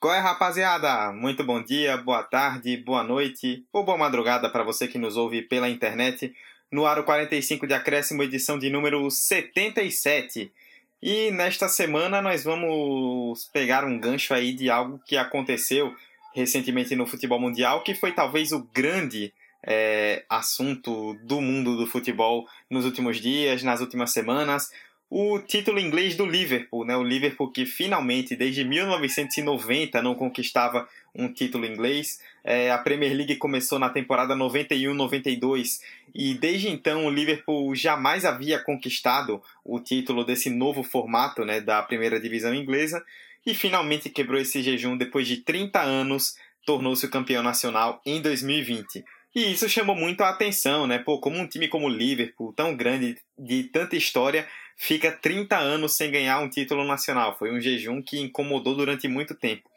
Qual é, rapaziada? Muito bom dia, boa tarde, boa noite ou boa madrugada para você que nos ouve pela internet. No Aro 45 de Acréscimo, edição de número 77. E nesta semana nós vamos pegar um gancho aí de algo que aconteceu recentemente no futebol mundial, que foi talvez o grande é, assunto do mundo do futebol nos últimos dias, nas últimas semanas o título inglês do Liverpool, né? O Liverpool que finalmente, desde 1990, não conquistava um título inglês. É, a Premier League começou na temporada 91-92 e desde então o Liverpool jamais havia conquistado o título desse novo formato, né, da primeira divisão inglesa e finalmente quebrou esse jejum depois de 30 anos, tornou-se o campeão nacional em 2020. E isso chamou muito a atenção, né? Pô, como um time como o Liverpool, tão grande, de tanta história, fica 30 anos sem ganhar um título nacional. Foi um jejum que incomodou durante muito tempo.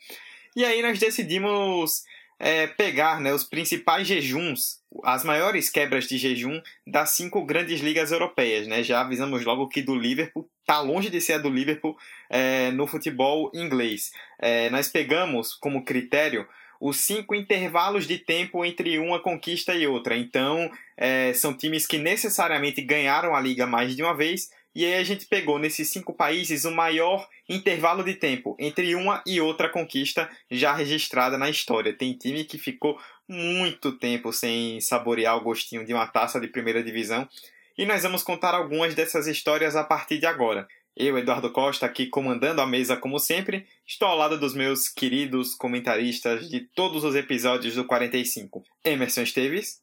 E aí nós decidimos é, pegar né, os principais jejuns, as maiores quebras de jejum das cinco grandes ligas europeias. Né? Já avisamos logo que do Liverpool está longe de ser a do Liverpool é, no futebol inglês. É, nós pegamos como critério os cinco intervalos de tempo entre uma conquista e outra. Então, é, são times que necessariamente ganharam a liga mais de uma vez. E aí a gente pegou nesses cinco países o maior intervalo de tempo entre uma e outra conquista já registrada na história. Tem time que ficou muito tempo sem saborear o gostinho de uma taça de primeira divisão. E nós vamos contar algumas dessas histórias a partir de agora. Eu, Eduardo Costa, aqui comandando a mesa como sempre, estou ao lado dos meus queridos comentaristas de todos os episódios do 45. Emerson Esteves.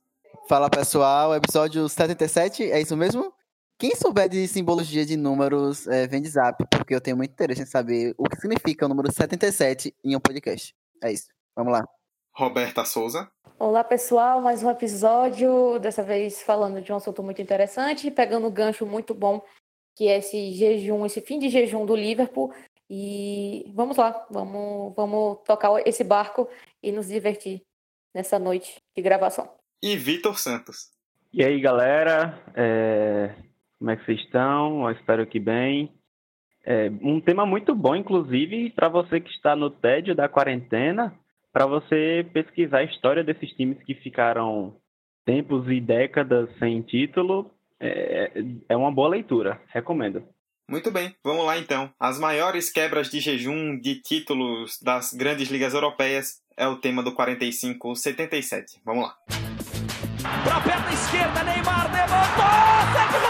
Fala pessoal, episódio 77, é isso mesmo? Quem souber de simbologia de números, é, vem de zap, porque eu tenho muito interesse em saber o que significa o número 77 em um podcast. É isso, vamos lá. Roberta Souza. Olá pessoal, mais um episódio, dessa vez falando de um assunto muito interessante, pegando um gancho muito bom que é esse jejum, esse fim de jejum do Liverpool. E vamos lá, vamos, vamos tocar esse barco e nos divertir nessa noite de gravação. E Vitor Santos. E aí, galera, é... como é que vocês estão? Eu espero que bem. É um tema muito bom, inclusive, para você que está no tédio da quarentena, para você pesquisar a história desses times que ficaram tempos e décadas sem título é, é uma boa leitura, recomendo. Muito bem, vamos lá então. As maiores quebras de jejum de títulos das grandes ligas europeias é o tema do 45-77. Vamos lá. Pra perna esquerda, Neymar levantou!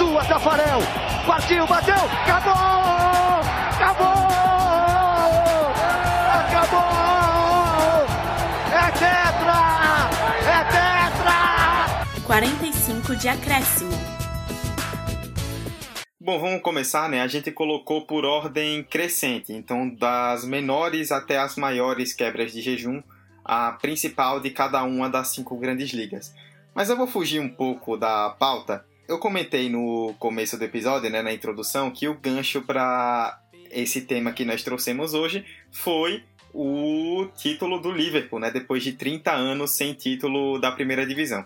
Sua, Tafarel, partiu, bateu, acabou, acabou, acabou! É tetra! É tetra! 45 de acréscimo. Bom, vamos começar, né? A gente colocou por ordem crescente, então das menores até as maiores quebras de jejum, a principal de cada uma das cinco grandes ligas. Mas eu vou fugir um pouco da pauta. Eu comentei no começo do episódio, né, na introdução, que o gancho para esse tema que nós trouxemos hoje foi o título do Liverpool, né? Depois de 30 anos sem título da primeira divisão.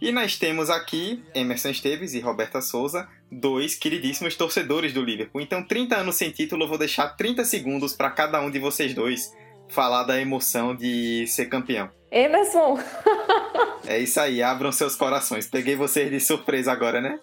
E nós temos aqui Emerson Esteves e Roberta Souza, dois queridíssimos torcedores do Liverpool. Então, 30 anos sem título, eu vou deixar 30 segundos para cada um de vocês dois falar da emoção de ser campeão. Emerson! é isso aí, abram seus corações. Peguei vocês de surpresa agora, né?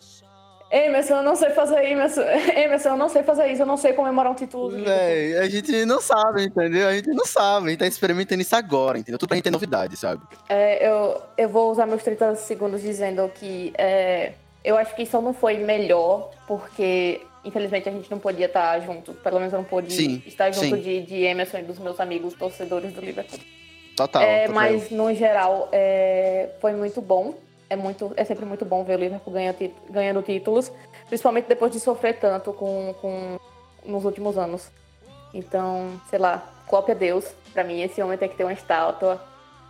Emerson, eu não sei fazer Emerson. Emerson, eu não sei fazer isso, eu não sei comemorar um título. É, a gente não sabe, entendeu? A gente não sabe, a gente tá experimentando isso agora, entendeu? Tudo pra gente ter novidade, sabe? É, eu, eu vou usar meus 30 segundos dizendo que é, eu acho que isso não foi melhor, porque infelizmente a gente não podia estar junto, pelo menos eu não pude sim, estar junto de, de Emerson e dos meus amigos torcedores do Liverpool. Total. É, total. Mas, no geral, é, foi muito bom é, muito, é sempre muito bom ver o Liverpool ganhando, ganhando títulos, principalmente depois de sofrer tanto com, com, nos últimos anos. Então, sei lá, cópia Deus. Pra mim, esse homem tem que ter uma estátua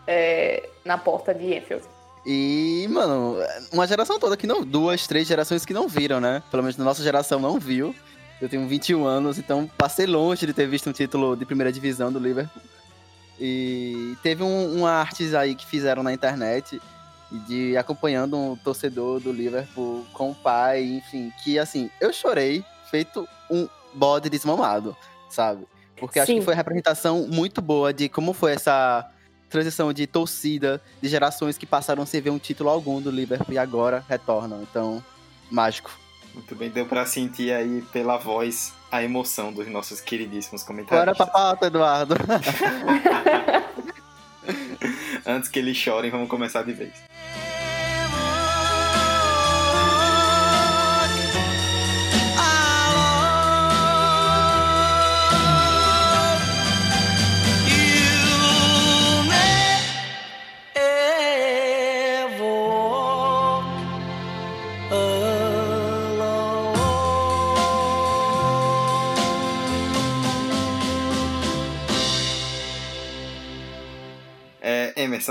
é, na porta de Enfield. E, mano, uma geração toda que não. Duas, três gerações que não viram, né? Pelo menos na nossa geração não viu. Eu tenho 21 anos, então passei longe de ter visto um título de primeira divisão do Liverpool. E teve um, uma artes aí que fizeram na internet de acompanhando um torcedor do Liverpool com o pai, enfim, que assim, eu chorei feito um bode desmamado, sabe? Porque acho Sim. que foi uma representação muito boa de como foi essa transição de torcida, de gerações que passaram sem ver um título algum do Liverpool e agora retornam. Então, mágico. Muito bem, deu pra sentir aí pela voz a emoção dos nossos queridíssimos Bora comentários. pra pauta, Eduardo. Antes que eles chorem, vamos começar de vez.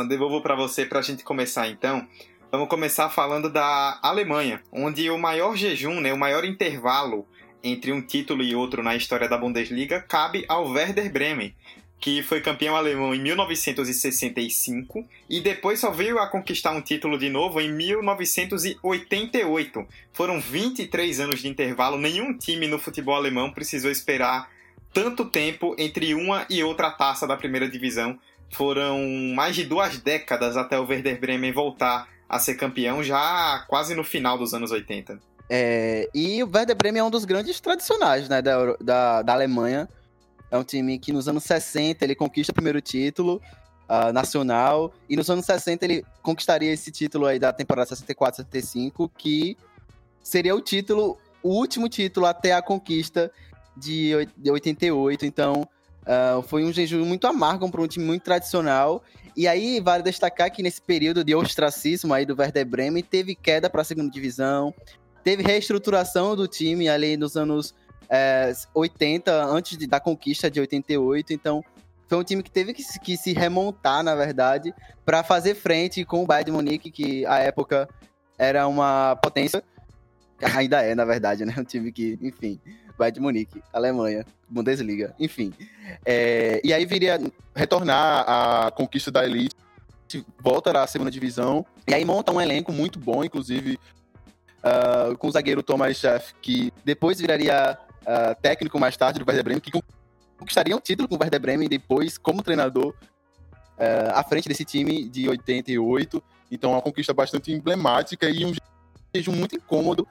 Devolvo para você para a gente começar então. Vamos começar falando da Alemanha, onde o maior jejum, né, o maior intervalo entre um título e outro na história da Bundesliga cabe ao Werder Bremen, que foi campeão alemão em 1965 e depois só veio a conquistar um título de novo em 1988. Foram 23 anos de intervalo, nenhum time no futebol alemão precisou esperar tanto tempo entre uma e outra taça da primeira divisão foram mais de duas décadas até o Werder Bremen voltar a ser campeão, já quase no final dos anos 80. É, e o Werder Bremen é um dos grandes tradicionais né, da, da, da Alemanha. É um time que nos anos 60 ele conquista o primeiro título ah, nacional. E nos anos 60 ele conquistaria esse título aí da temporada 64-65, que seria o título, o último título até a conquista de 88. Então, ah, foi um jejum muito amargo para um time muito tradicional. E aí vale destacar que nesse período de ostracismo aí do Werder Bremen teve queda para a segunda divisão, teve reestruturação do time ali nos anos é, 80, antes de- da conquista de 88. Então, foi um time que teve que, se- que se remontar, na verdade, para fazer frente com o Bayern de Munique, que à época era uma potência. Ainda é, na verdade, né? Um time que, enfim, Bayern de Munique, Alemanha, Bundesliga, enfim. É, e aí viria retornar à conquista da elite, volta à segunda divisão, E aí monta um elenco muito bom, inclusive, ah, com o zagueiro Thomas Schaff, que depois viraria ah, técnico mais tarde do Werder Bremen, que con- conquistaria um título com o Werder Bremen depois como treinador ah, à frente desse time de 88. então é uma conquista bastante emblemática e um Jejum muito incômodo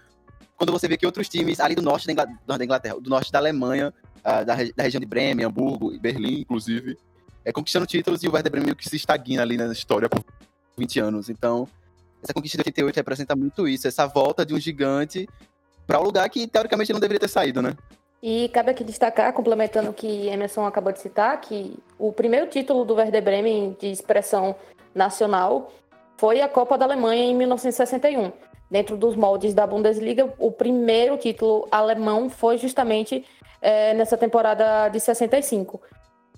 quando você vê que outros times ali do norte da Ingla- da Inglaterra, do norte da Alemanha, ah, da, da região de Bremen, Hamburgo, Berlim, inclusive, é, conquistando títulos e o Werder Bremen meio que se estagna ali na história por 20 anos. Então, essa conquista de 88 representa muito isso, essa volta de um gigante para um lugar que teoricamente não deveria ter saído, né? E cabe aqui destacar, complementando o que Emerson acabou de citar, que o primeiro título do Werder Bremen de expressão nacional foi a Copa da Alemanha em 1961. Dentro dos moldes da Bundesliga, o primeiro título alemão foi justamente eh, nessa temporada de 65.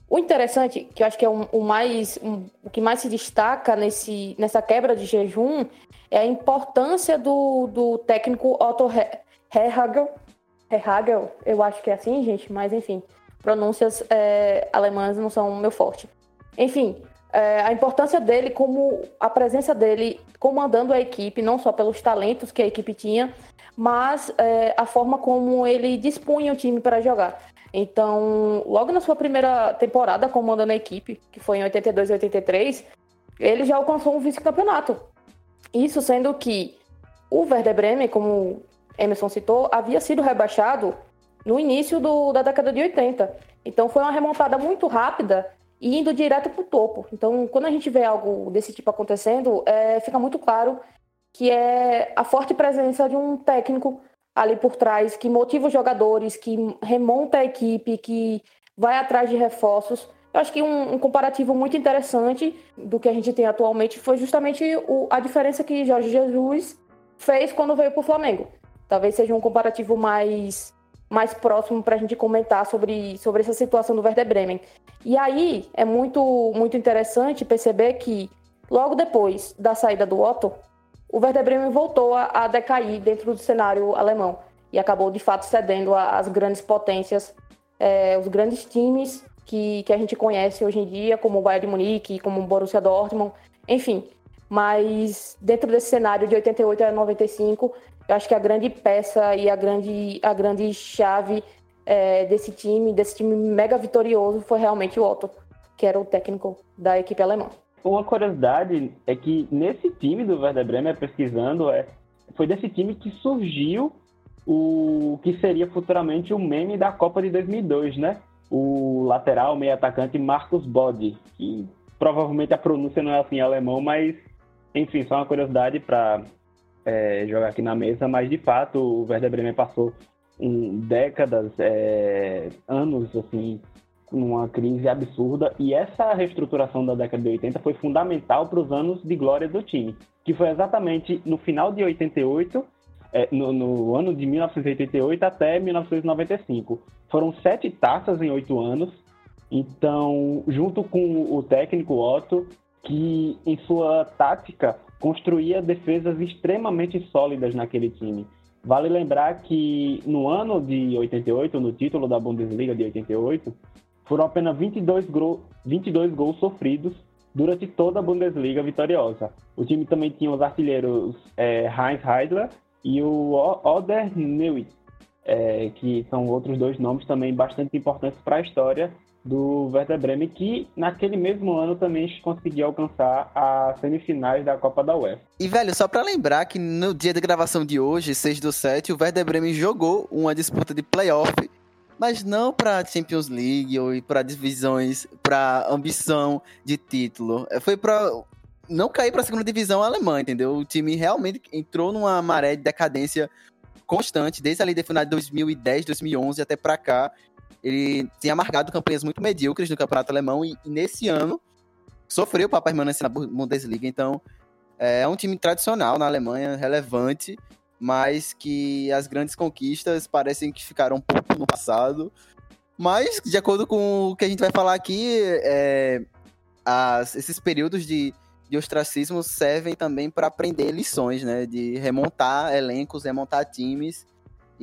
O interessante, que eu acho que é o, mais, um- o que mais se destaca nesse, nessa quebra de jejum, é a importância do, do técnico Otto Rehagel, Rehagel, eu acho que é assim, gente, mas enfim, pronúncias é, alemãs não são meu forte. Enfim, é, a importância dele como a presença dele comandando a equipe, não só pelos talentos que a equipe tinha, mas é, a forma como ele dispunha o time para jogar. Então, logo na sua primeira temporada comandando a equipe, que foi em 82 e 83, ele já alcançou um vice-campeonato. Isso sendo que o Werder Bremen, como Emerson citou, havia sido rebaixado no início do- da década de 80. Então foi uma remontada muito rápida e indo direto para o topo. Então, quando a gente vê algo desse tipo acontecendo, é, fica muito claro que é a forte presença de um técnico ali por trás que motiva os jogadores, que remonta a equipe, que vai atrás de reforços. Eu acho que um, um comparativo muito interessante do que a gente tem atualmente foi justamente o- a diferença que Jorge Jesus fez quando veio para o Flamengo. Talvez seja um comparativo mais, mais próximo para a gente comentar sobre, sobre essa situação do Werder Bremen. E aí é muito, muito interessante perceber que logo depois da saída do Otto, o Werder Bremen voltou a, a decair dentro do cenário alemão e acabou de fato cedendo às grandes potências, é, os grandes times que, que a gente conhece hoje em dia, como o Bayern de Munique, como o Borussia Dortmund, enfim. Mas dentro desse cenário de 88 a 95, eu acho que a grande peça e a grande, a grande chave é, desse time, desse time mega vitorioso, foi realmente o Otto, que era o técnico da equipe alemã. Uma curiosidade é que nesse time do Werder Bremen, pesquisando, é, foi desse time que surgiu o que seria futuramente o meme da Copa de 2002, né? O lateral, meio atacante Marcos Bode, que provavelmente a pronúncia não é assim em alemão, mas enfim, só uma curiosidade para é, jogar aqui na mesa, mas de fato o Werder Bremen passou um, décadas, é, anos assim, numa crise absurda e essa reestruturação da década de 80 foi fundamental para os anos de glória do time, que foi exatamente no final de 88 é, no, no, ano de 1988 até 1995. Foram sete taças em oito anos. Então, junto com o técnico Otto, que em sua tática construía defesas extremamente sólidas naquele time. Vale lembrar que no ano de 88, no título da Bundesliga de 88, foram apenas 22, 22 gols sofridos durante toda a Bundesliga vitoriosa. O time também tinha os artilheiros é, Heinz Heidler e o Oder Neuwitz, é, que são outros dois nomes também bastante importantes para a história do Werder Bremen, que naquele mesmo ano também conseguiu alcançar as semifinais da Copa da UEFA. E, velho, só para lembrar que no dia de gravação de hoje, 6 do 7, o Werder Bremen jogou uma disputa de playoff, mas não para Champions League ou para divisões, para ambição de título. Foi para não cair para a segunda divisão alemã, entendeu? O time realmente entrou numa maré de decadência constante, desde ali da final de 2010, 2011 até para cá. Ele tem amargado campanhas muito medíocres no campeonato alemão e, e nesse ano sofreu para permanecer na Bundesliga. Então, é um time tradicional na Alemanha, relevante, mas que as grandes conquistas parecem que ficaram um pouco no passado. Mas, de acordo com o que a gente vai falar aqui, é, as, esses períodos de de ostracismo servem também para aprender lições, né? De remontar elencos, remontar times.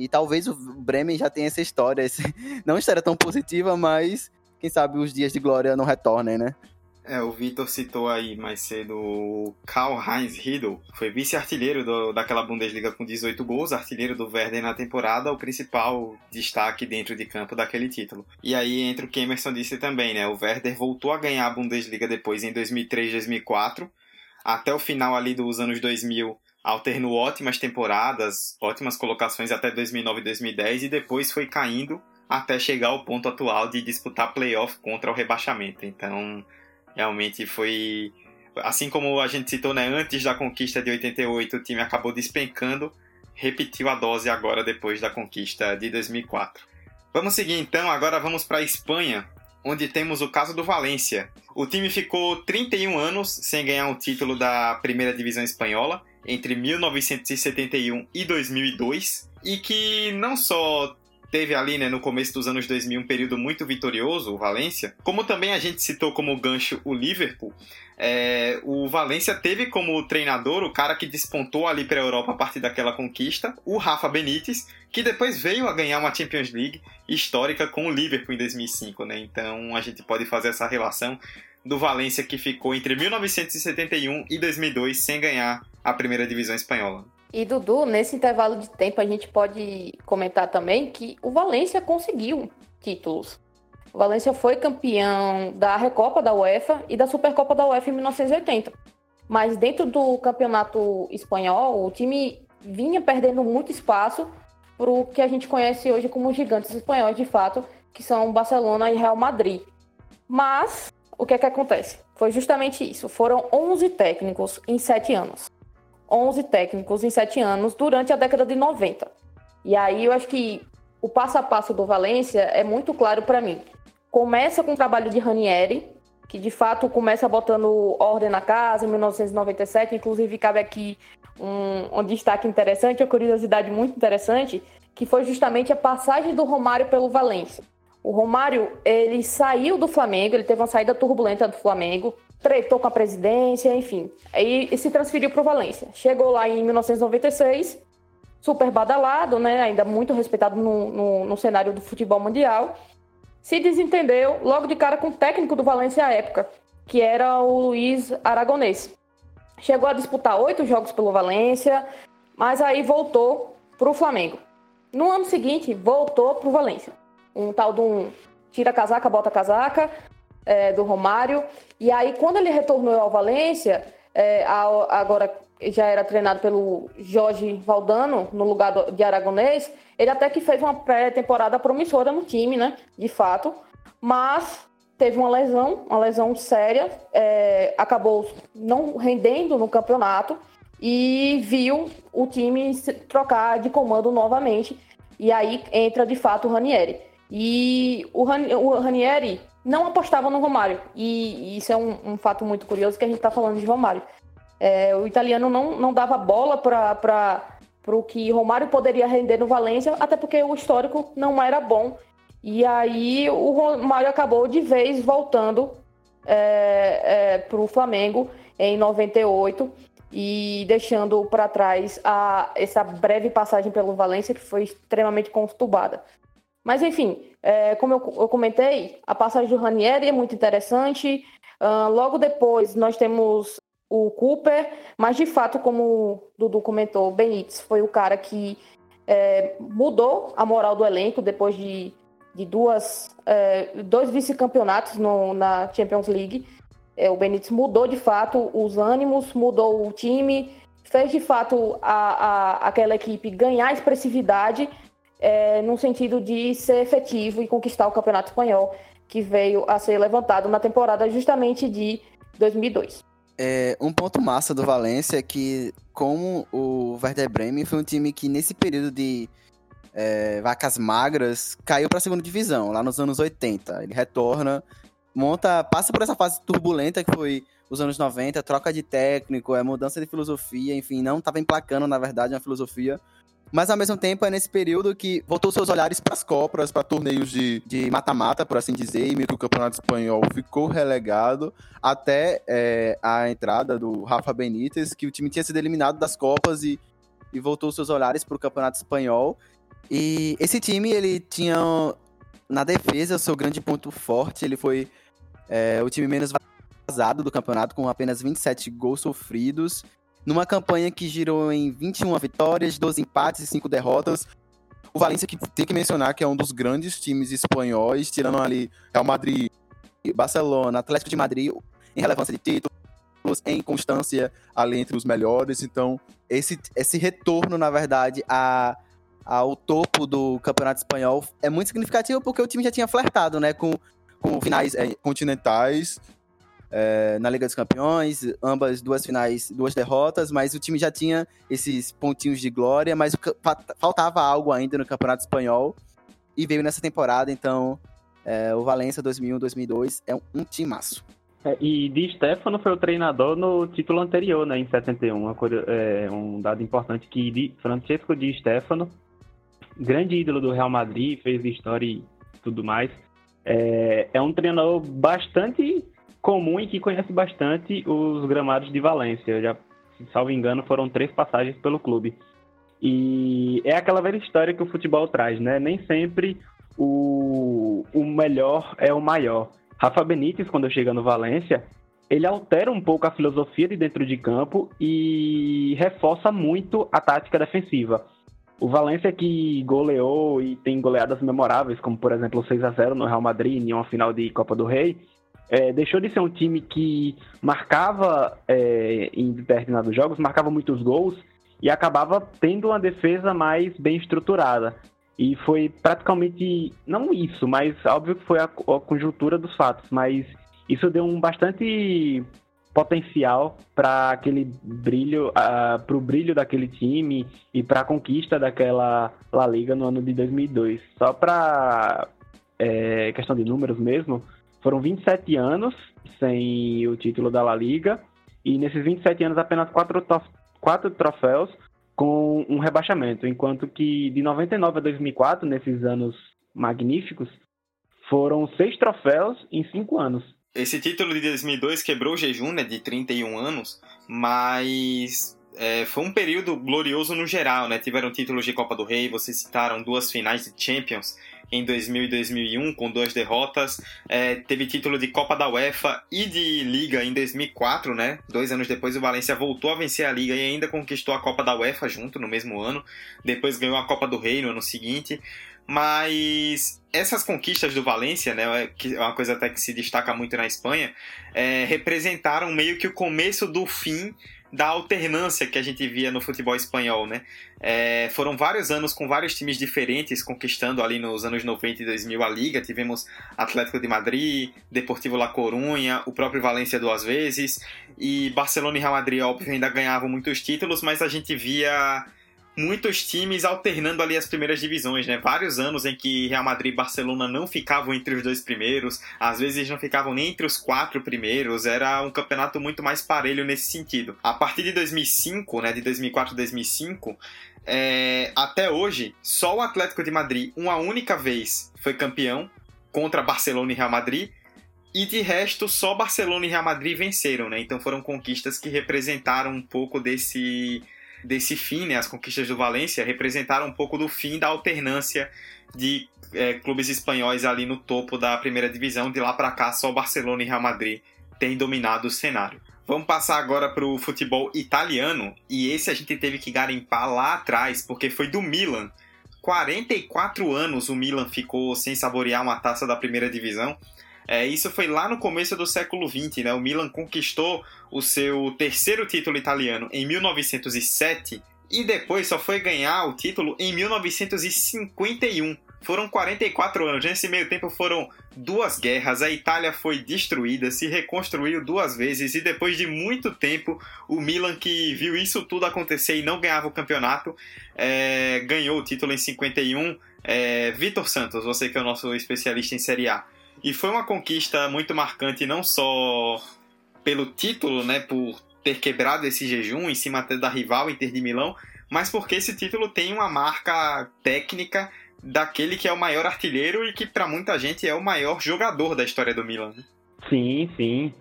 E talvez o Bremen já tenha essa história, não história tão positiva, mas quem sabe os dias de glória não retornem, né? É, o Vitor citou aí mais cedo o Karl-Heinz Riedel, foi vice-artilheiro daquela Bundesliga com 18 gols, artilheiro do Werder na temporada, o principal destaque dentro de campo daquele título. E aí entra o que Emerson disse também, né? O Werder voltou a ganhar a Bundesliga depois em 2003, 2004, até o final ali dos anos 2000 alternou ótimas temporadas, ótimas colocações até 2009 e 2010 e depois foi caindo até chegar ao ponto atual de disputar playoff contra o rebaixamento. Então, Realmente foi. Assim como a gente citou, né? Antes da conquista de 88, o time acabou despencando, repetiu a dose agora depois da conquista de 2004. Vamos seguir então, agora vamos para a Espanha, onde temos o caso do Valência. O time ficou 31 anos sem ganhar um título da primeira divisão espanhola entre 1971 e 2002 e que não só teve ali, né, no começo dos anos 2000, um período muito vitorioso, o Valência. Como também a gente citou como gancho o Liverpool, é, o Valência teve como treinador o cara que despontou ali para a Europa a partir daquela conquista, o Rafa Benítez, que depois veio a ganhar uma Champions League histórica com o Liverpool em 2005, né? Então a gente pode fazer essa relação do Valência que ficou entre 1971 e 2002 sem ganhar a primeira divisão espanhola. E Dudu, nesse intervalo de tempo, a gente pode comentar também que o Valência conseguiu títulos. O Valência foi campeão da Recopa da UEFA e da Supercopa da UEFA em 1980. Mas dentro do campeonato espanhol, o time vinha perdendo muito espaço para o que a gente conhece hoje como gigantes espanhóis, de fato, que são Barcelona e Real Madrid. Mas o que é que acontece? Foi justamente isso. Foram 11 técnicos em 7 anos. 11 técnicos em 7 anos durante a década de 90. E aí eu acho que o passo a passo do Valência é muito claro para mim. Começa com o trabalho de Ranieri, que de fato começa botando ordem na casa em 1997. Inclusive, cabe aqui um, um destaque interessante, uma curiosidade muito interessante, que foi justamente a passagem do Romário pelo Valência. O Romário, ele saiu do Flamengo, ele teve uma saída turbulenta do Flamengo, tretou com a presidência, enfim. Aí se transferiu para o Valência. Chegou lá em 1996, super badalado, né? Ainda muito respeitado no, no, no cenário do futebol mundial. Se desentendeu logo de cara com o técnico do Valência à época, que era o Luiz Aragonês. Chegou a disputar oito jogos pelo Valência, mas aí voltou para o Flamengo. No ano seguinte, voltou para o Valência. Um tal de um tira casaca, bota casaca, é, do Romário. E aí, quando ele retornou ao Valência, é, agora já era treinado pelo Jorge Valdano, no lugar de Aragonês, ele até que fez uma pré-temporada promissora no time, né? De fato. Mas teve uma lesão, uma lesão séria, é, acabou não rendendo no campeonato e viu o time trocar de comando novamente. E aí entra de fato o Ranieri. E o, Ranieri não apostava no Romário. E, isso é um, um, fato muito curioso que a gente está falando de Romário. É, o italiano não, não dava bola para o que Romário poderia render no Valência, até porque o histórico não era bom. E aí o Romário acabou de vez voltando é, é, para o Flamengo em 98 e deixando para trás a, essa breve passagem pelo Valência, que foi extremamente conturbada. Mas, enfim, é, como eu, eu, comentei, a passagem do Ranieri é muito interessante. Uh, logo depois, nós temos o Cooper, mas, de fato, como o Dudu comentou, o Benítez foi o cara que é, mudou a moral do elenco depois de, de duas, é, dois vice-campeonatos na Champions League. É, o Benítez mudou, de fato, os ânimos, mudou o time, fez, de fato, a, a, aquela equipe ganhar expressividade é, no sentido de ser efetivo e conquistar o Campeonato Espanhol, que veio a ser levantado na temporada justamente de 2002. É, um ponto massa do Valência é que, como o Werder Bremen foi um time que, nesse período de é, vacas magras, caiu para a segunda divisão, lá nos anos 80. Ele retorna, monta, passa por essa fase turbulenta que foi os anos 90, troca de técnico, é mudança de filosofia, enfim, não estava emplacando, na verdade, uma filosofia mas ao mesmo tempo é nesse período que voltou seus olhares para as Copas, para torneios de mata-mata, por assim dizer, e meio que o Campeonato Espanhol ficou relegado até é, a entrada do Rafa Benítez, que o time tinha sido eliminado das Copas e, e voltou seus olhares para o Campeonato Espanhol. E esse time, ele tinha na defesa o seu grande ponto forte, ele foi é, o time menos vazado do campeonato, com apenas 27 gols sofridos numa campanha que girou em 21 vitórias, 12 empates e 5 derrotas. O Valência que tem que mencionar que é um dos grandes times espanhóis, tirando ali Real Madrid, Barcelona, Atlético de Madrid, em relevância de títulos, em constância ali entre os melhores. Então, esse, esse retorno, na verdade, a, ao topo do Campeonato Espanhol é muito significativo porque o time já tinha flertado, né, com, com finais é, continentais é, na Liga dos Campeões, ambas duas finais, duas derrotas, mas o time já tinha esses pontinhos de glória, mas faltava algo ainda no Campeonato Espanhol e veio nessa temporada, então é, o Valência 2001-2002 é um, um timaço. É, e Di Stefano foi o treinador no título anterior, né, em 71. é, um dado importante que Di, Francesco Di Stefano, grande ídolo do Real Madrid, fez história e tudo mais, é, é um treinador bastante comum e que conhece bastante os gramados de Valência. Já, salvo engano, foram três passagens pelo clube. E é aquela velha história que o futebol traz, né? Nem sempre o, o melhor é o maior. Rafa Benítez, quando chega no Valência, ele altera um pouco a filosofia de dentro de campo e reforça muito a tática defensiva. O Valência que goleou e tem goleadas memoráveis, como por exemplo o 6 a 0 no Real Madrid em uma final de Copa do Rei, é, deixou de ser um time que marcava é, em determinados jogos, marcava muitos gols e acabava tendo uma defesa mais bem estruturada. E foi praticamente, não isso, mas óbvio que foi a, a conjuntura dos fatos, mas isso deu um bastante potencial para aquele brilho, uh, para o brilho daquele time e para a conquista daquela La Liga no ano de 2002. Só para é, questão de números mesmo, foram 27 anos sem o título da La Liga, e nesses 27 anos apenas quatro, quatro troféus com um rebaixamento, enquanto que de 99 a 2004, nesses anos magníficos, foram seis troféus em cinco anos. Esse título de 2002 quebrou o jejum né, de 31 anos, mas é, foi um período glorioso no geral, né? Tiveram títulos de Copa do Rei, vocês citaram duas finais de Champions em 2000 e 2001 com duas derrotas, é, teve título de Copa da UEFA e de Liga em 2004, né? Dois anos depois o Valencia voltou a vencer a Liga e ainda conquistou a Copa da UEFA junto no mesmo ano. Depois ganhou a Copa do Rei no ano seguinte. Mas essas conquistas do Valência, né, que é uma coisa até que se destaca muito na Espanha, é, representaram meio que o começo do fim da alternância que a gente via no futebol espanhol, né? É, foram vários anos com vários times diferentes conquistando ali nos anos 90 e 2000 a Liga. Tivemos Atlético de Madrid, Deportivo La Coruña, o próprio Valência duas vezes e Barcelona e Real Madrid, óbvio, ainda ganhavam muitos títulos, mas a gente via muitos times alternando ali as primeiras divisões, né? Vários anos em que Real Madrid e Barcelona não ficavam entre os dois primeiros, às vezes não ficavam nem entre os quatro primeiros, era um campeonato muito mais parelho nesse sentido. A partir de 2005, né, de 2004 2005, é, até hoje, só o Atlético de Madrid, uma única vez, foi campeão contra Barcelona e Real Madrid, e de resto, só Barcelona e Real Madrid venceram, né? Então foram conquistas que representaram um pouco desse desse fim, né, as conquistas do Valência representaram um pouco do fim da alternância de é, clubes espanhóis ali no topo da primeira divisão. De lá para cá, só Barcelona e Real Madrid têm dominado o cenário. Vamos passar agora para o futebol italiano, e esse a gente teve que garimpar lá atrás, porque foi do Milan. 44 anos o Milan ficou sem saborear uma taça da primeira divisão. É, isso foi lá no começo do século XX, né? O Milan conquistou o seu terceiro título italiano em 1907 e depois só foi ganhar o título em 1951. Foram 44 anos. Nesse meio tempo foram duas guerras, a Itália foi destruída, se reconstruiu duas vezes e depois de muito tempo o Milan que viu isso tudo acontecer e não ganhava o campeonato é, ganhou o título em 51. É, Vitor Santos, você que é o nosso especialista em Série A. E foi uma conquista muito marcante, não só pelo título, né, por ter quebrado esse jejum em cima da rival Inter de Milão, mas porque esse título tem uma marca técnica daquele que é o maior artilheiro e que para muita gente é o maior jogador da história do Milan. Né? Sim, sim.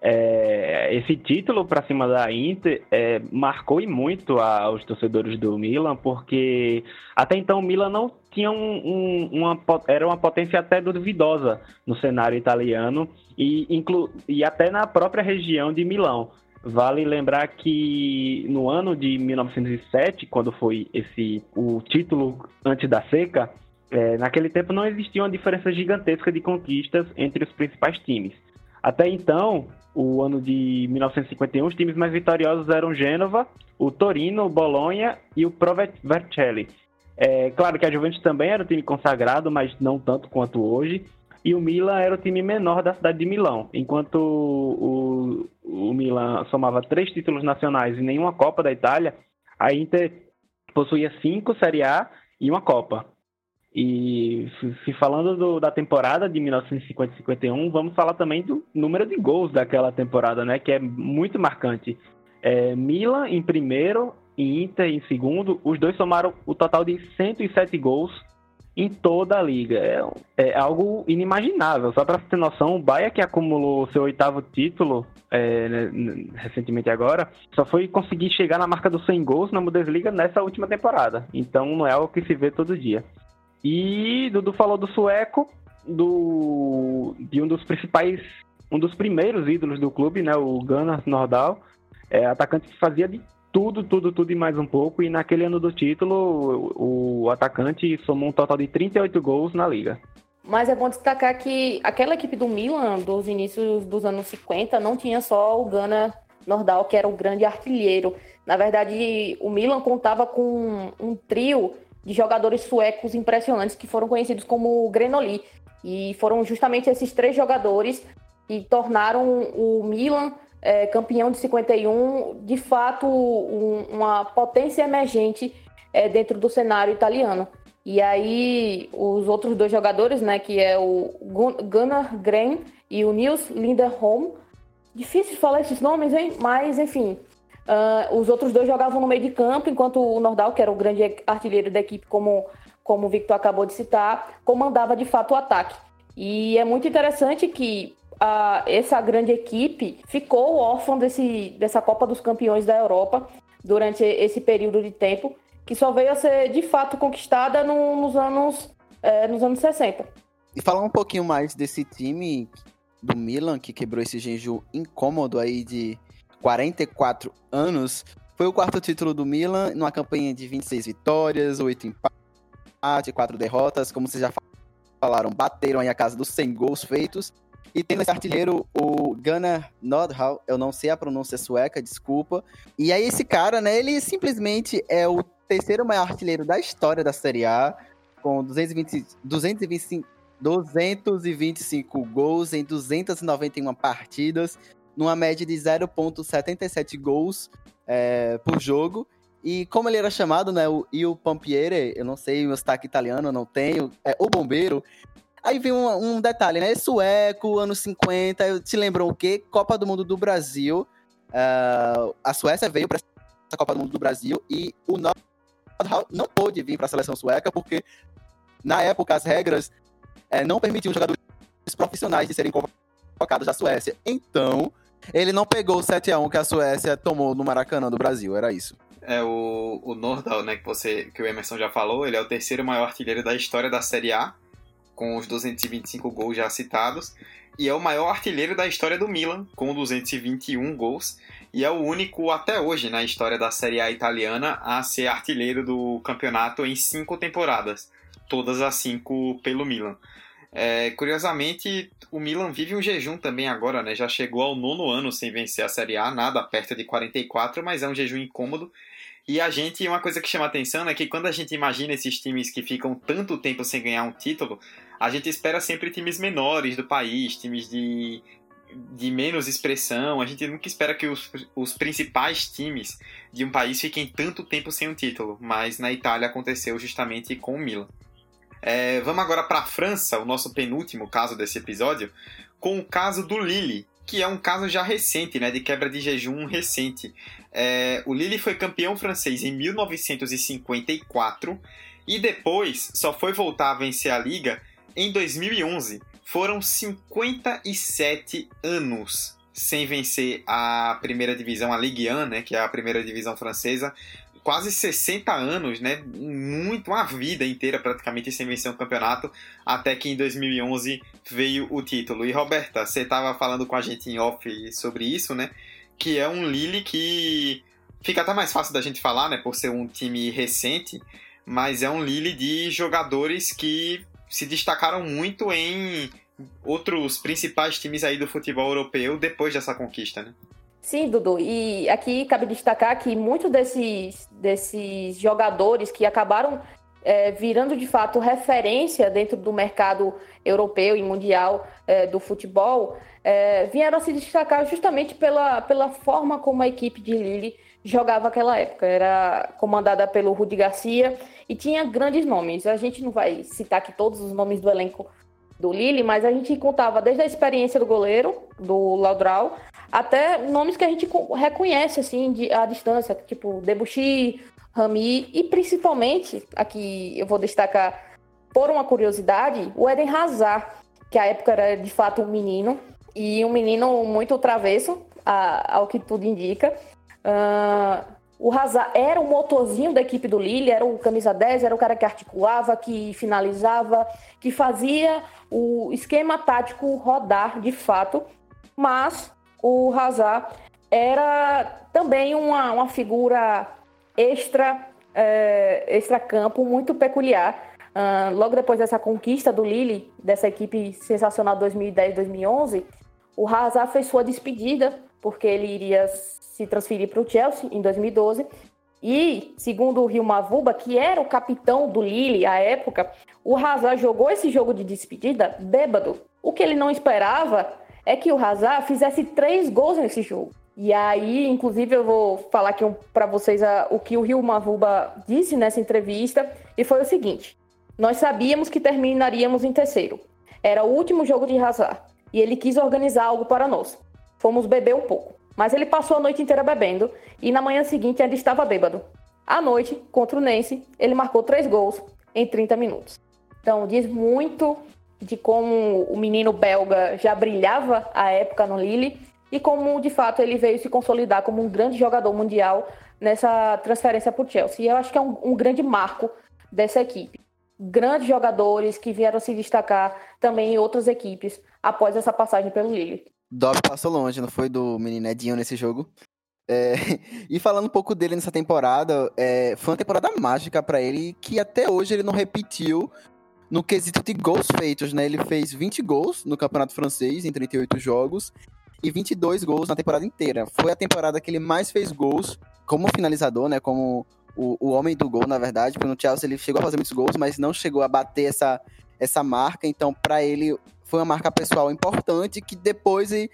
É, esse título para cima da Inter é, marcou e muito aos torcedores do Milan, porque até então o Milan não tinha um, um, uma, era uma potência até duvidosa no cenário italiano e, inclu, e até na própria região de Milão. Vale lembrar que no ano de 1907, quando foi esse o título antes da seca, é, naquele tempo não existia uma diferença gigantesca de conquistas entre os principais times. Até então, o ano de 1951, os times mais vitoriosos eram Gênova, o Torino, o Bolonha e o Pro Vercelli. É, claro que a Juventus também era um time consagrado, mas não tanto quanto hoje. E o Milan era o time menor da cidade de Milão. Enquanto o, o Milan somava três títulos nacionais e nenhuma Copa da Itália, a Inter possuía cinco Série A e uma Copa. E se falando do, da temporada de 1950-51, vamos falar também do número de gols daquela temporada, né? Que é muito marcante. É, Milan em primeiro e Inter em segundo, os dois somaram o total de 107 gols em toda a liga. É, é algo inimaginável. Só para ter noção, o Bahia, que acumulou seu oitavo título é, né, recentemente agora, só foi conseguir chegar na marca dos 100 gols na Bundesliga nessa última temporada. Então não é algo que se vê todo dia. E Dudu falou do sueco, do, de um dos principais, um dos primeiros ídolos do clube, né, o Gunnar Nordahl, é, atacante que fazia de tudo, tudo, tudo e mais um pouco. E naquele ano do título, o, o atacante somou um total de 38 gols na liga. Mas é bom destacar que aquela equipe do Milan, dos inícios dos anos 50, não tinha só o Gana Nordal, que era o grande artilheiro. Na verdade, o Milan contava com um trio de jogadores suecos impressionantes que foram conhecidos como Grenoli. E foram justamente esses três jogadores que tornaram o Milan é, campeão de 51, de fato, um, uma potência emergente é, dentro do cenário italiano. E aí, os outros dois jogadores, né, que é o Gunnar Gren e o Nils Linderholm, difícil falar esses nomes, hein? Mas, enfim, Uh, os outros dois jogavam no meio de campo, enquanto o Nordal, que era o grande artilheiro da equipe, como, como o Victor acabou de citar, comandava de fato o ataque. E é muito interessante que essa grande equipe ficou órfã desse, dessa Copa dos Campeões da Europa durante esse período de tempo, que só veio a ser de fato conquistada no, nos, anos, é, nos anos 60. E falar um pouquinho mais desse time do Milan, que quebrou esse jejum incômodo aí de 44 anos. Foi o quarto título do Milan, numa campanha de 26 vitórias, 8 empates, 4 derrotas. Como vocês já falaram, bateram aí a casa dos 100 gols feitos. E tem esse artilheiro, o Gunnar Nordhall, eu não sei a pronúncia sueca, desculpa. E aí esse cara, né, ele simplesmente é o terceiro maior artilheiro da história da Série A, com 220, 225, 225 gols em 291 partidas, numa média de 0,77 gols é, por jogo. E como ele era chamado, né, o Il Pompiere, eu não sei o sotaque italiano, eu não tenho, é o bombeiro. Aí vem um, um, detalhe, né, sueco, anos 50, te lembram o quê? Copa do Mundo do Brasil. Uh, a Suécia veio para essa Copa do Mundo do Brasil e o Nordhall não pôde vir para a seleção sueca porque na época as regras é, não permitiam jogadores profissionais de serem convocados da Suécia. Então, ele não pegou o 7x1 que a Suécia tomou no Maracanã do Brasil, era isso. É o, o Nordahl, né, que, você, que o Emerson já falou, ele é o terceiro maior artilheiro da história da Série A, com os 225 gols já citados, e é o maior artilheiro da história do Milan, com 221 gols, e é o único até hoje na história da Série A italiana a ser artilheiro do campeonato em cinco temporadas, todas as cinco pelo Milan. É, curiosamente, o Milan vive um jejum também agora, né? Já chegou ao nono ano sem vencer a Série A, nada perto de 44, mas é um jejum incômodo. E a gente, uma coisa que chama atenção é que quando a gente imagina esses times que ficam tanto tempo sem ganhar um título, a gente espera sempre times menores do país, times de, de menos expressão. A gente nunca espera que os, os principais times de um país fiquem tanto tempo sem um título, mas na Itália aconteceu justamente com o Milan. É, vamos agora para a França, o nosso penúltimo caso desse episódio, com o caso do Lille, que é um caso já recente, né, de quebra de jejum recente. É, o Lille foi campeão francês em 1954 e depois só foi voltar a vencer a liga em 2011. Foram 57 anos sem vencer a primeira divisão, a Ligue 1, né, que é a primeira divisão francesa, quase 60 anos, né? Muito, uma vida inteira praticamente sem vencer um campeonato, até que em 2011 veio o título. E Roberta, você estava falando com a gente em off sobre isso, né? Que é um Lille que fica até mais fácil da gente falar, né? Por ser um time recente, mas é um Lille de jogadores que se destacaram muito em outros principais times aí do futebol europeu depois dessa conquista, né? Sim, Dudu. E aqui cabe destacar que muitos desses, desses jogadores que acabaram é, virando de fato referência dentro do mercado europeu e mundial é, do futebol, é, vieram a se destacar justamente pela, pela forma como a equipe de Lille jogava aquela época. Era comandada pelo Rudi Garcia e tinha grandes nomes. A gente não vai citar aqui todos os nomes do elenco do Lille, mas a gente contava desde a experiência do goleiro, do Laudral, até nomes que a gente reconhece assim de, à distância, tipo Debuchy, Rami e principalmente, aqui eu vou destacar por uma curiosidade, o Eden Hazard, que à época era de fato um menino, e um menino muito travesso, a, ao que tudo indica. Uh, o Hazard era o motorzinho da equipe do Lille, era o camisa 10, era o cara que articulava, que finalizava, que fazia o esquema tático rodar de fato, mas o Hazard era também uma, uma figura extra, é, extra campo muito peculiar. Uh, logo depois dessa conquista do Lille, dessa equipe sensacional 2010-2011, o Hazard fez sua despedida, porque ele iria se transferir para o Chelsea em 2012. E, segundo o Rio Mavuba, que era o capitão do Lille à época, o Hazard jogou esse jogo de despedida bêbado. O que ele não esperava é que o Hazard fizesse três gols nesse jogo. E aí, inclusive, eu vou falar aqui para vocês a, o que o Rio Mavuba disse nessa entrevista, e foi o seguinte: Nós sabíamos que terminaríamos em terceiro. Era o último jogo de Hazard, e ele quis organizar algo para nós. Fomos beber um pouco. Mas ele passou a noite inteira bebendo e na manhã seguinte ainda estava bêbado. À noite, contra o Nancy, ele marcou três gols em 30 minutos. Então, diz muito de como o menino belga já brilhava à época no Lille e como, de fato, ele veio se consolidar como um grande jogador mundial nessa transferência para o Chelsea. E eu acho que é um, um grande marco dessa equipe. Grandes jogadores que vieram se destacar também em outras equipes após essa passagem pelo Lille. Dob passou longe, não foi do menino Edinho nesse jogo. É, e falando um pouco dele nessa temporada, é, foi uma temporada mágica para ele que até hoje ele não repetiu no quesito de gols feitos, né? Ele fez 20 gols no Campeonato Francês em 38 jogos e 22 gols na temporada inteira. Foi a temporada que ele mais fez gols como finalizador, né? Como o, o homem do gol, na verdade. Porque no Chelsea ele chegou a fazer muitos gols, mas não chegou a bater essa, essa marca. Então, para ele, foi uma marca pessoal importante que depois ele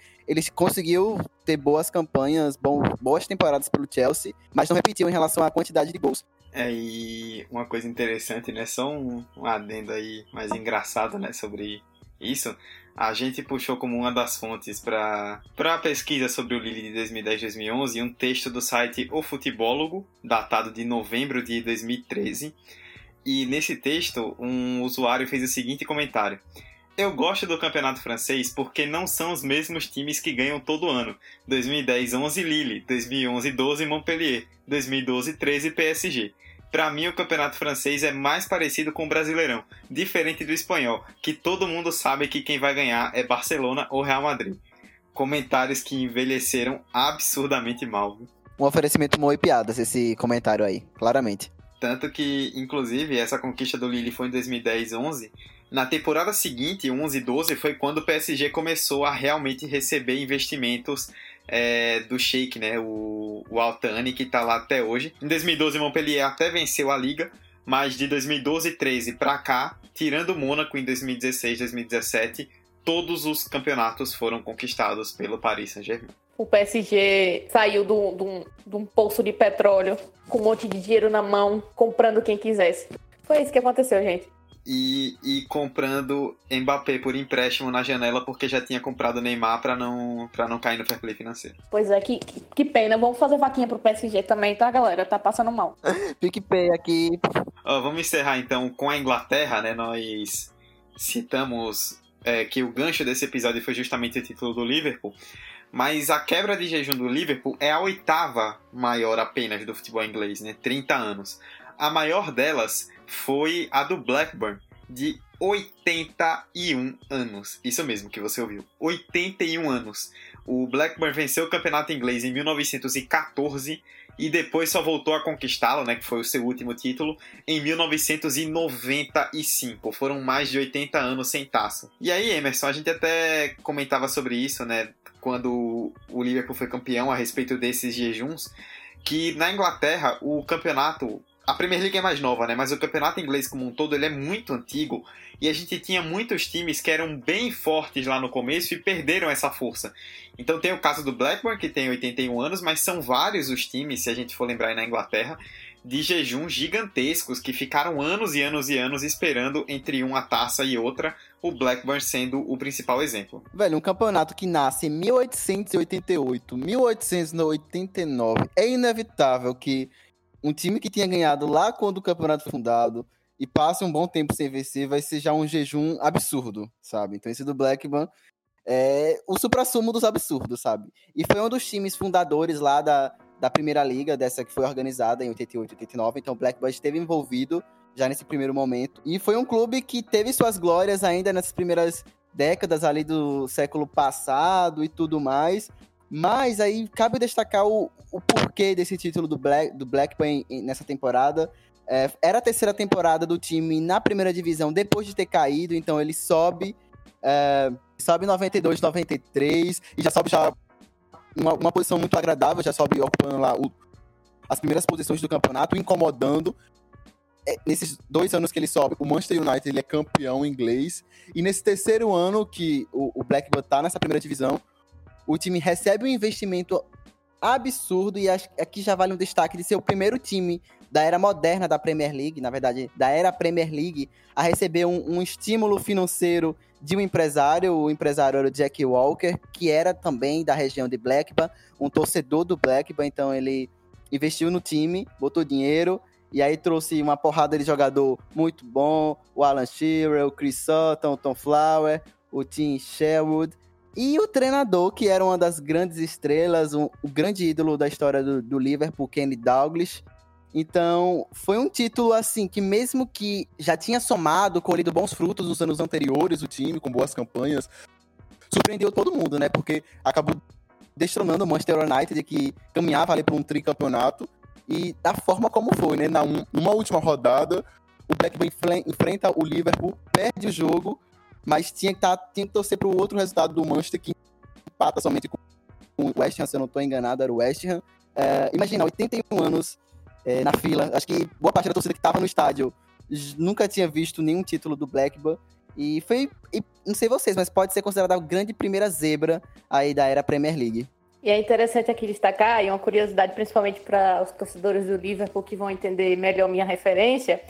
conseguiu ter boas campanhas, bom, boas temporadas pelo Chelsea, mas não repetiu em relação à quantidade de gols. É, e uma coisa interessante, né? Só um, um adendo aí mais engraçado, né, sobre isso. A gente puxou como uma das fontes para a pesquisa sobre o Lille de 2010-2011 um texto do site O Futebólogo, datado de novembro de 2013. E nesse texto, um usuário fez o seguinte comentário: eu gosto do campeonato francês porque não são os mesmos times que ganham todo ano. 2010 11 Lille, 2011 12 Montpellier, 2012 13 PSG. Para mim, o campeonato francês é mais parecido com o brasileirão, diferente do espanhol, que todo mundo sabe que quem vai ganhar é Barcelona ou Real Madrid. Comentários que envelheceram absurdamente mal. Um oferecimento Moe Piadas, esse comentário aí, claramente. Tanto que, inclusive, essa conquista do Lille foi em 2010-11. Na temporada seguinte, 11-12, foi quando o PSG começou a realmente receber investimentos é, do Sheik, né? O, o Altani, que está lá até hoje. Em 2012, o Montpellier até venceu a liga, mas de 2012 e 13 para cá, tirando o Mônaco em 2016 2017, todos os campeonatos foram conquistados pelo Paris Saint-Germain. O PSG saiu de um poço de petróleo com um monte de dinheiro na mão, comprando quem quisesse. Foi isso que aconteceu, gente e, e comprando Mbappé por empréstimo na janela porque já tinha comprado Neymar para não para não cair no fair play financeiro. Pois é, que, que pena. Vamos fazer vaquinha pro PSG também, tá, galera? Tá passando mal. PicPay aqui. vamos encerrar então com a Inglaterra, né? Nós citamos é, que o gancho desse episódio foi justamente o título do Liverpool. Mas a quebra de jejum do Liverpool é a oitava maior apenas do futebol inglês, né? 30 anos. A maior delas foi a do Blackburn, de 81 anos. Isso mesmo que você ouviu. 81 anos. O Blackburn venceu o campeonato inglês em 1914 e depois só voltou a conquistá-lo, né, que foi o seu último título, em 1995. Foram mais de 80 anos sem taça. E aí, Emerson, a gente até comentava sobre isso, né, quando o Liverpool foi campeão a respeito desses jejuns, que na Inglaterra o campeonato a Premier League é mais nova, né? Mas o campeonato inglês como um todo ele é muito antigo e a gente tinha muitos times que eram bem fortes lá no começo e perderam essa força. Então tem o caso do Blackburn que tem 81 anos, mas são vários os times, se a gente for lembrar aí na Inglaterra, de jejuns gigantescos que ficaram anos e anos e anos esperando entre uma taça e outra, o Blackburn sendo o principal exemplo. Velho, um campeonato que nasce em 1888, 1889, é inevitável que um time que tinha ganhado lá quando o campeonato foi fundado e passa um bom tempo sem vencer, vai ser já um jejum absurdo, sabe? Então esse do Blackburn é o supra-sumo dos absurdos, sabe? E foi um dos times fundadores lá da, da Primeira Liga, dessa que foi organizada em 88, 89, então o Blackburn esteve envolvido já nesse primeiro momento. E foi um clube que teve suas glórias ainda nessas primeiras décadas ali do século passado e tudo mais, mas aí cabe destacar o, o porquê desse título do, Black, do Blackburn nessa temporada. É, era a terceira temporada do time na primeira divisão depois de ter caído, então ele sobe, é, sobe 92, 93 e já sobe já uma, uma posição muito agradável, já sobe ocupando lá o, as primeiras posições do campeonato, incomodando. É, nesses dois anos que ele sobe, o Manchester United ele é campeão inglês. E nesse terceiro ano que o, o Blackburn tá nessa primeira divisão, o time recebe um investimento absurdo e aqui já vale um destaque de ser o primeiro time da era moderna da Premier League, na verdade, da era Premier League, a receber um, um estímulo financeiro de um empresário, o empresário era o Jack Walker, que era também da região de Blackburn, um torcedor do Blackburn, então ele investiu no time, botou dinheiro, e aí trouxe uma porrada de jogador muito bom, o Alan Shearer, o Chris Sutton, o Tom Flower, o Tim Sherwood, e o treinador, que era uma das grandes estrelas, um, o grande ídolo da história do, do Liverpool, Kenny Douglas. Então, foi um título assim que mesmo que já tinha somado, colhido bons frutos nos anos anteriores, o time com boas campanhas, surpreendeu todo mundo, né? Porque acabou destronando o Manchester United, que caminhava ali para um tricampeonato, e da forma como foi, né? Na um, uma última rodada, o Blackburn enfrenta o Liverpool, perde o jogo mas tinha que, tá, tinha que torcer para o outro resultado do Manchester, que empata somente com o West Ham, se eu não estou enganado, era o West Ham. É, imagina, 81 anos é, na fila, acho que boa parte da torcida que estava no estádio nunca tinha visto nenhum título do Blackburn, e foi, e, não sei vocês, mas pode ser considerada a grande primeira zebra aí da era Premier League. E é interessante aqui destacar, e uma curiosidade principalmente para os torcedores do Liverpool que vão entender melhor minha referência,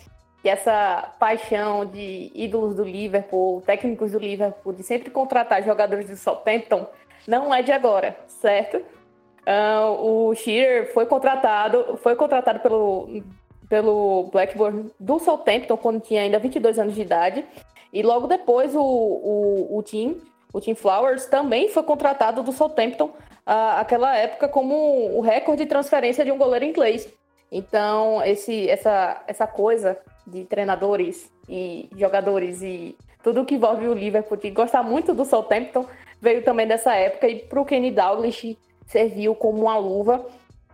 que essa paixão de ídolos do Liverpool, técnicos do Liverpool, de sempre contratar jogadores do Southampton, não é de agora, certo? Uh, o Shearer foi contratado, foi contratado pelo, pelo Blackburn do Southampton quando tinha ainda 22 anos de idade. E logo depois o, o, o Tim, o Tim Flowers, também foi contratado do Southampton uh, aquela época como o recorde de transferência de um goleiro inglês. Então, esse, essa, essa coisa de treinadores e jogadores e tudo que envolve o Liverpool, de gostar muito do Southampton, veio também dessa época e para o Kenny Dalglish serviu como uma luva.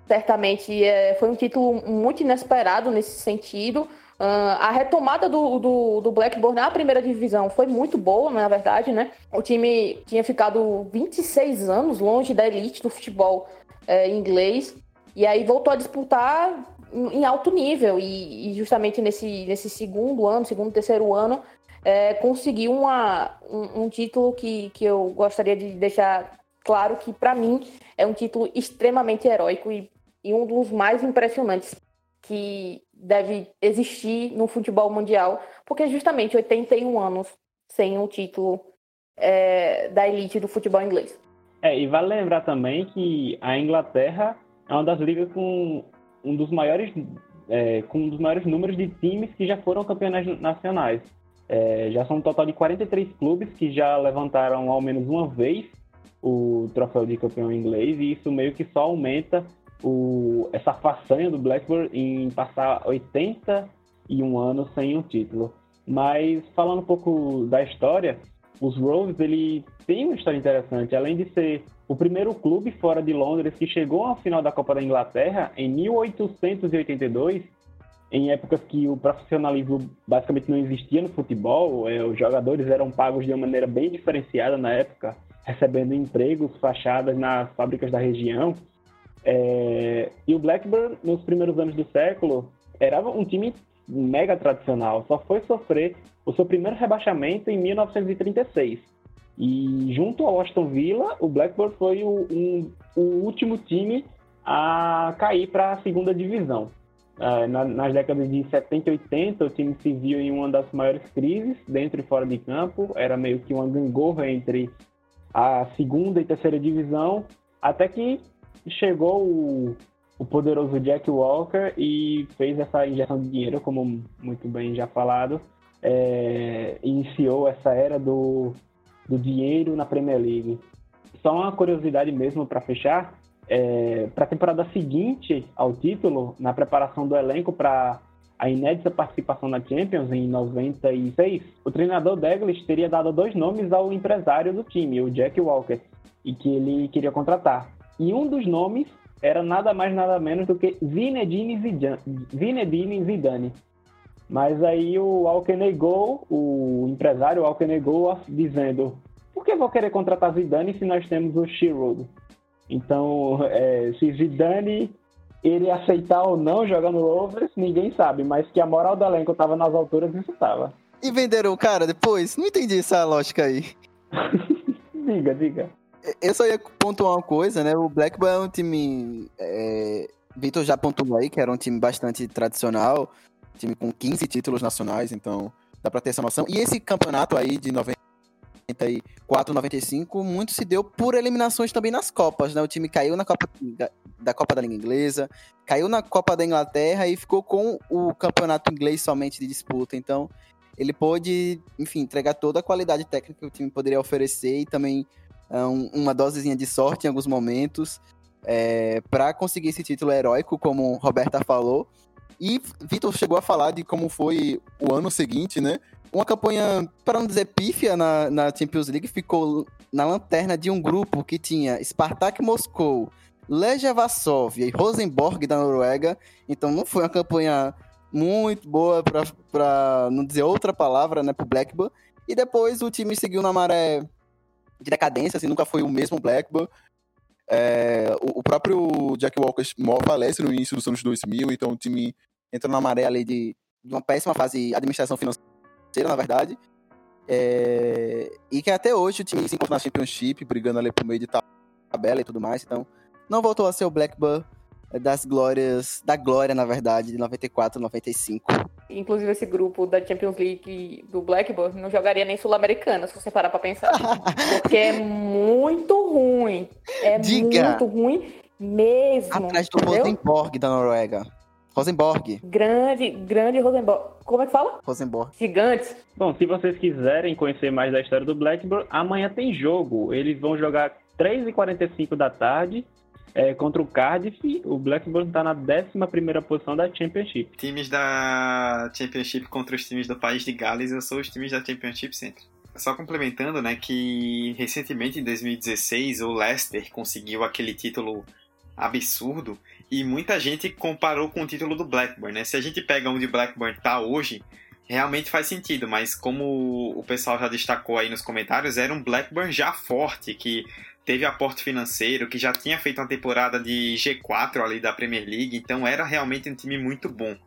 Certamente é, foi um título muito inesperado nesse sentido. Uh, a retomada do, do, do, Blackburn na primeira divisão foi muito boa, na verdade, né? O time tinha ficado 26 anos longe da elite do futebol é, inglês e aí voltou a disputar em alto nível e, e, justamente nesse, nesse segundo ano, segundo, terceiro ano, é, conseguiu uma, um, um, título que, que eu gostaria de deixar claro que, para mim, é um título extremamente heróico e, e um dos mais impressionantes que deve existir no futebol mundial, porque justamente 81 anos sem um título é, da elite do futebol inglês. É, e vale lembrar também que a Inglaterra é uma das ligas com um dos maiores, é, com um dos maiores números de times que já foram campeões nacionais. É, já são um total de 43 clubes que já levantaram ao menos uma vez o troféu de campeão inglês e isso meio que só aumenta o, essa façanha do Blackburn em passar 81 anos sem um título. Mas falando um pouco da história, os Rovers tem uma história interessante. Além de ser o primeiro clube fora de Londres que chegou à final da Copa da Inglaterra em 1882, em épocas que o profissionalismo basicamente não existia no futebol, é, os jogadores eram pagos de uma maneira bem diferenciada na época, recebendo empregos, fachadas nas fábricas da região. É, e o Blackburn, nos primeiros anos do século, era um time mega tradicional, só foi sofrer o seu primeiro rebaixamento em 1936 e junto ao Aston Villa, o Blackburn foi o, um, o último time a cair para a segunda divisão. Uh, na, nas décadas de 70 e 80, o time se viu em uma das maiores crises, dentro e fora de campo. Era meio que uma gangorra entre a segunda e terceira divisão, até que chegou o, o poderoso Jack Walker e fez essa injeção de dinheiro, como muito bem já falado, é, iniciou essa era do do dinheiro na Premier League. Só uma curiosidade mesmo para fechar, é, para a temporada seguinte ao título, na preparação do elenco para a inédita participação na Champions em 96, o treinador Douglas teria dado dois nomes ao empresário do time, o Jack Walker, e que ele queria contratar. E um dos nomes era nada mais nada menos do que Zinedine Zidane, mas aí o Alckmin negou, o empresário Alckmin negou, dizendo: por que vou querer contratar Zidane se nós temos o Giroud? Então, é, se Zidane ele aceitar ou não jogar no Rovers, ninguém sabe, mas que a moral do elenco estava nas alturas, isso estava. E venderam o cara depois? Não entendi essa lógica aí. diga, diga. Eu só ia pontuar uma coisa, né? O Blackburn é um time é, Vitor já pontuou aí que era um time bastante tradicional, time com 15 títulos nacionais, então dá pra ter essa noção. E esse campeonato aí de 94, 95, muito se deu por eliminações também nas Copas, né? O time caiu na Copa da Copa da Liga Inglesa, caiu na Copa da Inglaterra e ficou com o campeonato inglês somente de disputa. Então, ele pôde, enfim, entregar toda a qualidade técnica que o time poderia oferecer e também um, uma dosezinha de sorte em alguns momentos é, para conseguir esse título heróico, como Roberta falou. E Vitor chegou a falar de como foi o ano seguinte, né? Uma campanha, para não dizer pífia, na, na Champions League, ficou na lanterna de um grupo que tinha Spartak Moscou, Legia Varsóvia e Rosenborg da Noruega. Então não foi uma campanha muito boa para não dizer outra palavra, né, pro Blackburn. E depois o time seguiu na maré de decadência, assim, nunca foi o mesmo Blackburn. É, o, o, próprio Jack Walker falece no início dos anos 2000, então o time entrou na maré ali de, de uma péssima fase de administração financeira, na verdade. É, e que até hoje o time se encontra na Championship, brigando ali pro meio de tabela e tudo mais. Então, não voltou a ser o Blackburn das glórias, da glória, na verdade, de 94, 95. Inclusive, esse grupo da Champions League do Blackburn não jogaria nem Sul-Americana, se você parar pra pensar. Porque é muito ruim. É Diga. muito ruim mesmo. Atrás do? Rosenborg da Noruega. Rosenborg. Grande, grande Rosenborg. Como é que fala? Rosenborg. Gigantes. Bom, se vocês quiserem conhecer mais da história do Blackburn, amanhã tem jogo. Eles vão jogar 3h45 da tarde é, contra o Cardiff, o Blackburn está na 11 posição da Championship. Times da Championship contra os times do país de Gales, eu sou os times da Championship sempre. Só complementando, né, que recentemente em 2016 o Leicester conseguiu aquele título absurdo e muita gente comparou com o título do Blackburn, né? Se a gente pega onde Blackburn está hoje, realmente faz sentido, mas como o pessoal já destacou aí nos comentários, era um Blackburn já forte, que teve aporte financeiro, que já tinha feito uma temporada de G4 ali da Premier League, então era realmente um time muito bom.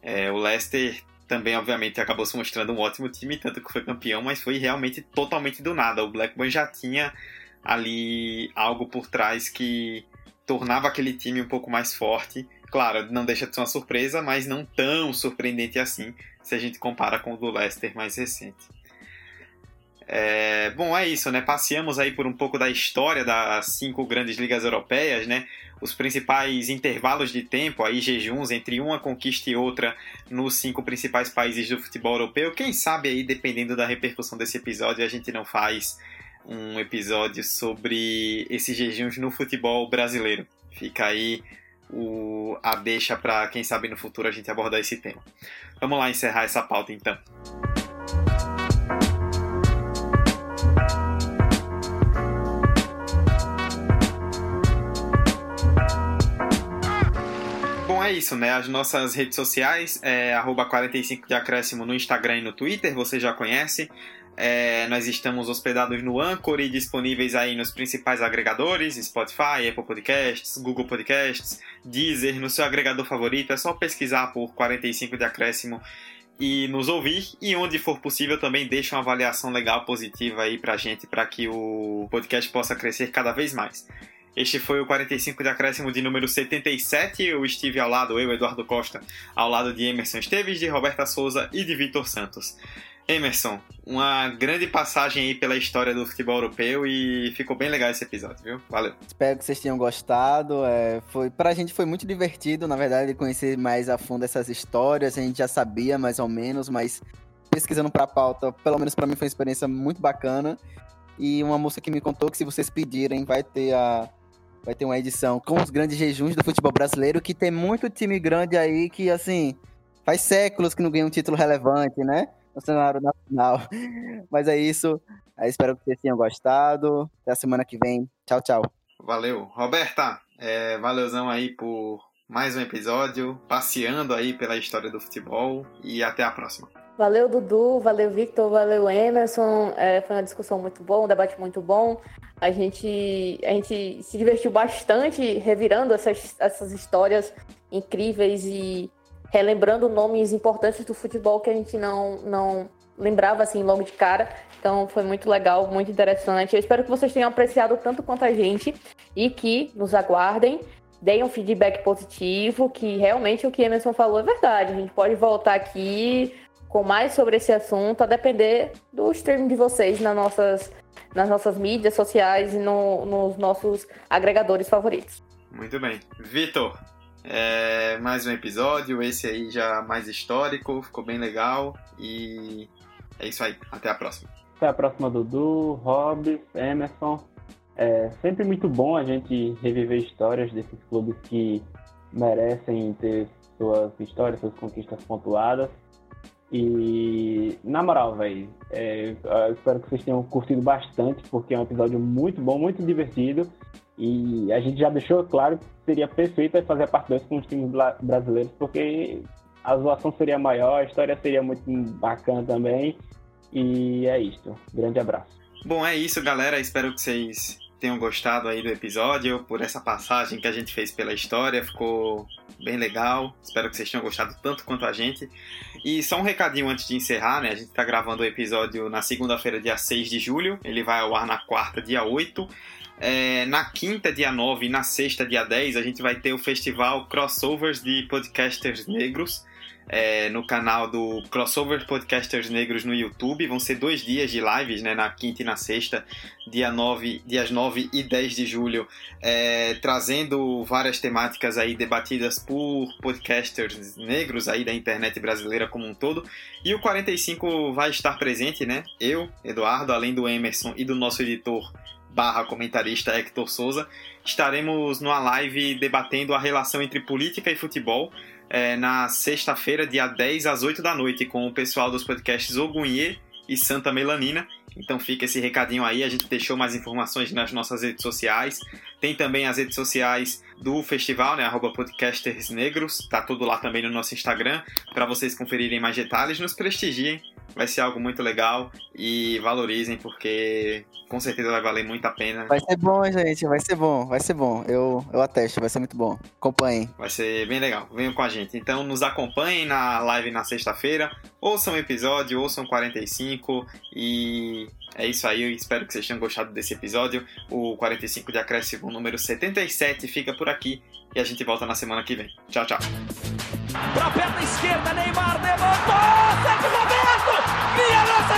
É, o Leicester também, obviamente, acabou se mostrando um ótimo time, tanto que foi campeão, mas foi realmente totalmente do nada. O Blackburn já tinha ali algo por trás que tornava aquele time um pouco mais forte. Claro, não deixa de ser uma surpresa, mas não tão surpreendente assim, se a gente compara com o do Leicester mais recente. É, bom, é isso, né? Passeamos aí por um pouco da história das cinco grandes ligas europeias, né? Os principais intervalos de tempo, aí jejuns entre uma conquista e outra nos cinco principais países do futebol europeu. Quem sabe aí, dependendo da repercussão desse episódio, a gente não faz um episódio sobre esses jejuns no futebol brasileiro. Fica aí o, a deixa para quem sabe no futuro a gente abordar esse tema. Vamos lá encerrar essa pauta então. Bom, é isso, né? As nossas redes sociais é 45 de acréscimo no Instagram e no Twitter, você já conhece. É, nós estamos hospedados no Anchor e disponíveis aí nos principais agregadores, Spotify, Apple Podcasts, Google Podcasts, Deezer, no seu agregador favorito. É só pesquisar por 45 de acréscimo e nos ouvir. E onde for possível também deixa uma avaliação legal, positiva aí pra gente, para que o podcast possa crescer cada vez mais. Este foi o 45 de acréscimo de número 77. Eu estive ao lado, eu, Eduardo Costa, ao lado de Emerson Esteves, de Roberta Souza e de Vitor Santos. Emerson, uma grande passagem aí pela história do futebol europeu e ficou bem legal esse episódio, viu? Valeu. Espero que vocês tenham gostado. É, foi, pra gente foi muito divertido, na verdade, conhecer mais a fundo essas histórias. A gente já sabia mais ou menos, mas pesquisando pra pauta, pelo menos para mim foi uma experiência muito bacana. E uma moça que me contou que se vocês pedirem, vai ter a vai ter uma edição com os grandes jejuns do futebol brasileiro, que tem muito time grande aí que, assim, faz séculos que não ganha um título relevante, né? No cenário nacional. Mas é isso. Eu espero que vocês tenham gostado. Até a semana que vem. Tchau, tchau. Valeu. Roberta, é, valeuzão aí por mais um episódio, passeando aí pela história do futebol e até a próxima. Valeu, Dudu, valeu, Victor, valeu, Emerson. É, foi uma discussão muito boa, um debate muito bom. A gente, a gente se divertiu bastante revirando essas, essas histórias incríveis e relembrando nomes importantes do futebol que a gente não, não lembrava assim logo de cara. Então foi muito legal, muito interessante. Eu espero que vocês tenham apreciado tanto quanto a gente e que nos aguardem deem um feedback positivo, que realmente o que Emerson falou é verdade. A gente pode voltar aqui com mais sobre esse assunto, a depender do stream de vocês nas nossas, nas nossas mídias sociais e no, nos nossos agregadores favoritos. Muito bem. Vitor, é, mais um episódio, esse aí já mais histórico, ficou bem legal e é isso aí. Até a próxima. Até a próxima, Dudu, Rob, Emerson. É sempre muito bom a gente reviver histórias desses clubes que merecem ter suas histórias, suas conquistas pontuadas. E, na moral, velho, é, espero que vocês tenham curtido bastante, porque é um episódio muito bom, muito divertido. E a gente já deixou claro que seria perfeito fazer a parte 2 com os times brasileiros, porque a zoação seria maior, a história seria muito bacana também. E é isso. Grande abraço. Bom, é isso, galera. Espero que vocês tenham gostado aí do episódio, por essa passagem que a gente fez pela história, ficou bem legal. Espero que vocês tenham gostado tanto quanto a gente. E só um recadinho antes de encerrar, né? A gente está gravando o episódio na segunda-feira, dia 6 de julho. Ele vai ao ar na quarta, dia 8. É, na quinta, dia 9 e na sexta, dia 10, a gente vai ter o festival Crossovers de Podcasters Negros é, no canal do Crossover Podcasters Negros no YouTube. Vão ser dois dias de lives, né, na quinta e na sexta, dia 9, dias 9 e 10 de julho, é, trazendo várias temáticas aí debatidas por podcasters negros aí da internet brasileira como um todo. E o 45 vai estar presente, né? Eu, Eduardo, além do Emerson e do nosso editor barra comentarista Hector Souza, estaremos numa live debatendo a relação entre política e futebol é, na sexta-feira, dia 10 às 8 da noite, com o pessoal dos podcasts Ogunhê e Santa Melanina. Então fica esse recadinho aí, a gente deixou mais informações nas nossas redes sociais. Tem também as redes sociais do festival, né? Arroba Podcasters Negros. Tá tudo lá também no nosso Instagram, para vocês conferirem mais detalhes. Nos prestigiem vai ser algo muito legal e valorizem porque com certeza vai valer muito a pena. Vai ser bom, gente, vai ser bom, vai ser bom. Eu, eu atesto, vai ser muito bom. Acompanhem. Vai ser bem legal. Venham com a gente. Então nos acompanhem na live na sexta-feira, ouçam o episódio, ouçam 45 e é isso aí, eu espero que vocês tenham gostado desse episódio. O 45 de acréscimo número 77 fica por aqui e a gente volta na semana que vem. Tchau, tchau. Pra perna esquerda, Neymar levantou! Nossa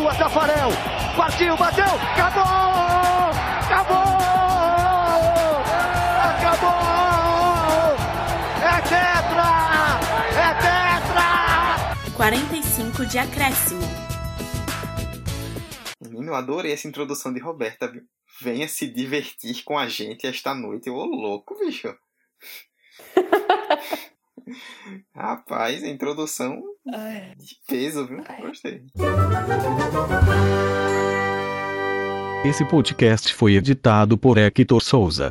sua, Tafarel, partiu, bateu, acabou, acabou, acabou! É tetra! É tetra! 45 de acréscimo. Menino, eu adorei essa introdução de Roberta, viu? Venha se divertir com a gente esta noite. Ô, louco, bicho. Rapaz, a introdução de peso, viu? Gostei. Esse podcast foi editado por Hector Souza.